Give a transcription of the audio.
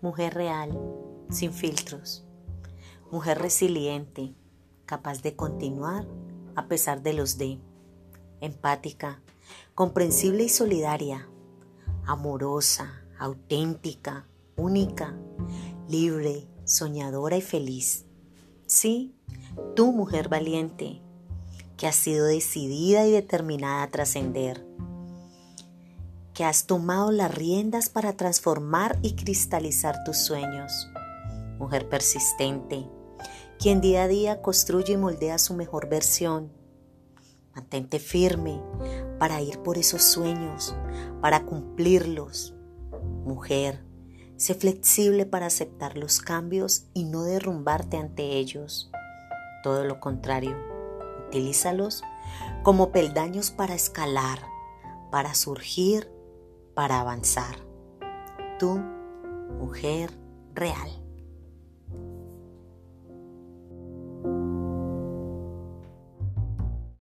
Mujer real, sin filtros. Mujer resiliente, capaz de continuar a pesar de los de. Empática, comprensible y solidaria. Amorosa, auténtica, única, libre, soñadora y feliz. Sí, tú mujer valiente, que has sido decidida y determinada a trascender, que has tomado las riendas para transformar y cristalizar tus sueños. Mujer persistente, quien día a día construye y moldea su mejor versión. Mantente firme para ir por esos sueños, para cumplirlos. Mujer, sé flexible para aceptar los cambios y no derrumbarte ante ellos. Todo lo contrario, utilízalos como peldaños para escalar, para surgir, para avanzar. Tú, mujer real.